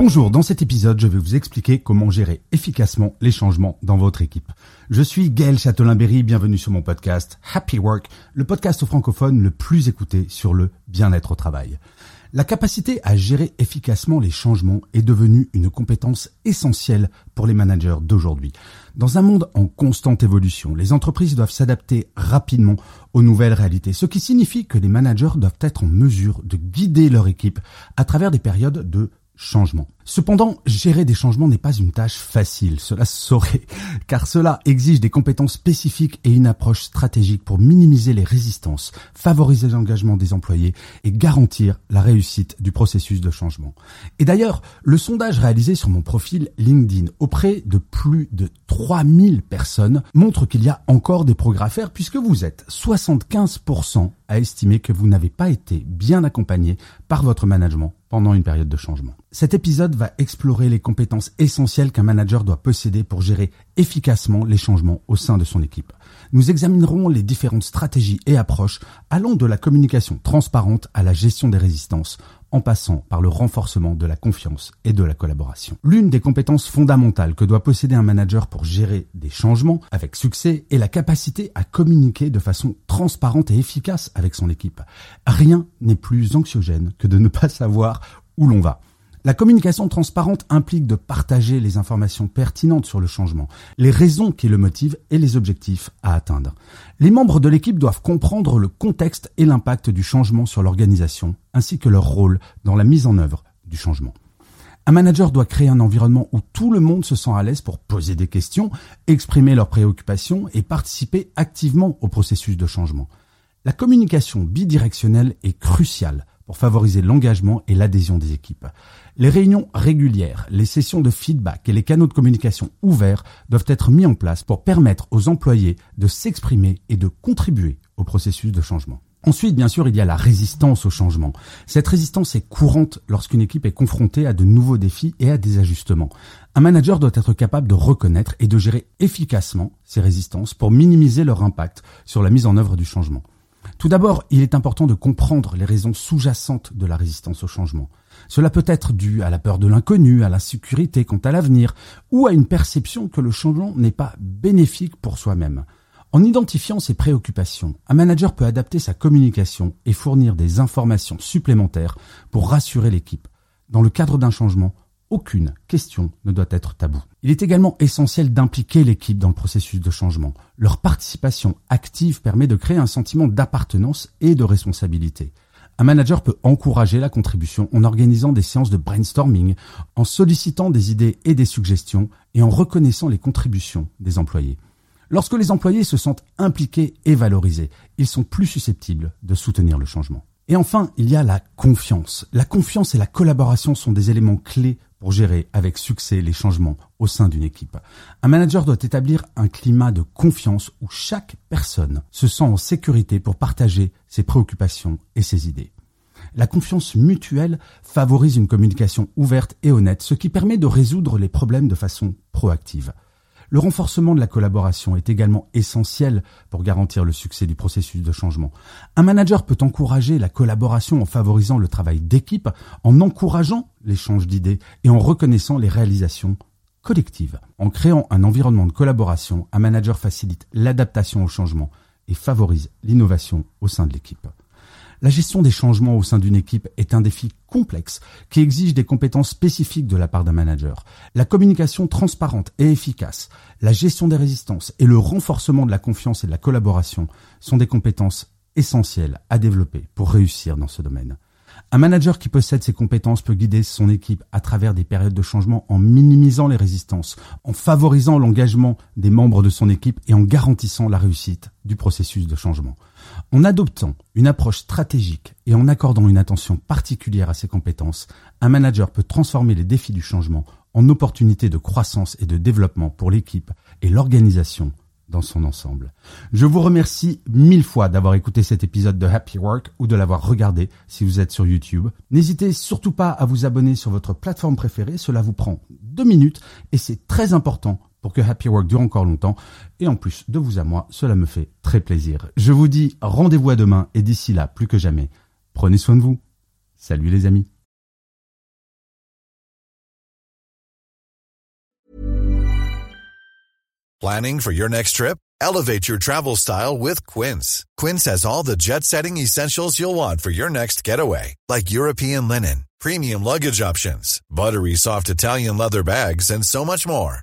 Bonjour, dans cet épisode, je vais vous expliquer comment gérer efficacement les changements dans votre équipe. Je suis Gaël Châtelain-Berry, bienvenue sur mon podcast Happy Work, le podcast francophone le plus écouté sur le bien-être au travail. La capacité à gérer efficacement les changements est devenue une compétence essentielle pour les managers d'aujourd'hui. Dans un monde en constante évolution, les entreprises doivent s'adapter rapidement aux nouvelles réalités, ce qui signifie que les managers doivent être en mesure de guider leur équipe à travers des périodes de changement. Cependant, gérer des changements n'est pas une tâche facile, cela se saurait, car cela exige des compétences spécifiques et une approche stratégique pour minimiser les résistances, favoriser l'engagement des employés et garantir la réussite du processus de changement. Et d'ailleurs, le sondage réalisé sur mon profil LinkedIn auprès de plus de 3000 personnes montre qu'il y a encore des progrès à faire puisque vous êtes 75% à estimer que vous n'avez pas été bien accompagné par votre management pendant une période de changement. Cet épisode va explorer les compétences essentielles qu'un manager doit posséder pour gérer efficacement les changements au sein de son équipe. Nous examinerons les différentes stratégies et approches allant de la communication transparente à la gestion des résistances en passant par le renforcement de la confiance et de la collaboration. L'une des compétences fondamentales que doit posséder un manager pour gérer des changements avec succès est la capacité à communiquer de façon transparente et efficace avec son équipe. Rien n'est plus anxiogène que de ne pas savoir où l'on va. La communication transparente implique de partager les informations pertinentes sur le changement, les raisons qui le motivent et les objectifs à atteindre. Les membres de l'équipe doivent comprendre le contexte et l'impact du changement sur l'organisation, ainsi que leur rôle dans la mise en œuvre du changement. Un manager doit créer un environnement où tout le monde se sent à l'aise pour poser des questions, exprimer leurs préoccupations et participer activement au processus de changement. La communication bidirectionnelle est cruciale pour favoriser l'engagement et l'adhésion des équipes. Les réunions régulières, les sessions de feedback et les canaux de communication ouverts doivent être mis en place pour permettre aux employés de s'exprimer et de contribuer au processus de changement. Ensuite, bien sûr, il y a la résistance au changement. Cette résistance est courante lorsqu'une équipe est confrontée à de nouveaux défis et à des ajustements. Un manager doit être capable de reconnaître et de gérer efficacement ces résistances pour minimiser leur impact sur la mise en œuvre du changement. Tout d'abord, il est important de comprendre les raisons sous-jacentes de la résistance au changement. Cela peut être dû à la peur de l'inconnu, à l'insécurité quant à l'avenir, ou à une perception que le changement n'est pas bénéfique pour soi-même. En identifiant ces préoccupations, un manager peut adapter sa communication et fournir des informations supplémentaires pour rassurer l'équipe. Dans le cadre d'un changement, aucune question ne doit être taboue. Il est également essentiel d'impliquer l'équipe dans le processus de changement. Leur participation active permet de créer un sentiment d'appartenance et de responsabilité. Un manager peut encourager la contribution en organisant des séances de brainstorming, en sollicitant des idées et des suggestions et en reconnaissant les contributions des employés. Lorsque les employés se sentent impliqués et valorisés, ils sont plus susceptibles de soutenir le changement. Et enfin, il y a la confiance. La confiance et la collaboration sont des éléments clés pour gérer avec succès les changements au sein d'une équipe. Un manager doit établir un climat de confiance où chaque personne se sent en sécurité pour partager ses préoccupations et ses idées. La confiance mutuelle favorise une communication ouverte et honnête, ce qui permet de résoudre les problèmes de façon proactive. Le renforcement de la collaboration est également essentiel pour garantir le succès du processus de changement. Un manager peut encourager la collaboration en favorisant le travail d'équipe, en encourageant l'échange d'idées et en reconnaissant les réalisations collectives. En créant un environnement de collaboration, un manager facilite l'adaptation au changement et favorise l'innovation au sein de l'équipe. La gestion des changements au sein d'une équipe est un défi complexe qui exige des compétences spécifiques de la part d'un manager. La communication transparente et efficace, la gestion des résistances et le renforcement de la confiance et de la collaboration sont des compétences essentielles à développer pour réussir dans ce domaine. Un manager qui possède ces compétences peut guider son équipe à travers des périodes de changement en minimisant les résistances, en favorisant l'engagement des membres de son équipe et en garantissant la réussite du processus de changement. En adoptant une approche stratégique et en accordant une attention particulière à ses compétences, un manager peut transformer les défis du changement en opportunités de croissance et de développement pour l'équipe et l'organisation dans son ensemble. Je vous remercie mille fois d'avoir écouté cet épisode de Happy Work ou de l'avoir regardé si vous êtes sur YouTube. N'hésitez surtout pas à vous abonner sur votre plateforme préférée, cela vous prend deux minutes et c'est très important pour que Happy Work dure encore longtemps. Et en plus de vous à moi, cela me fait très plaisir. Je vous dis rendez-vous à demain et d'ici là, plus que jamais, prenez soin de vous. Salut les amis. Planning for your next trip? Elevate your travel style with Quince. Quince has all the jet-setting essentials you'll want for your next getaway, like European linen, premium luggage options, buttery soft Italian leather bags, and so much more.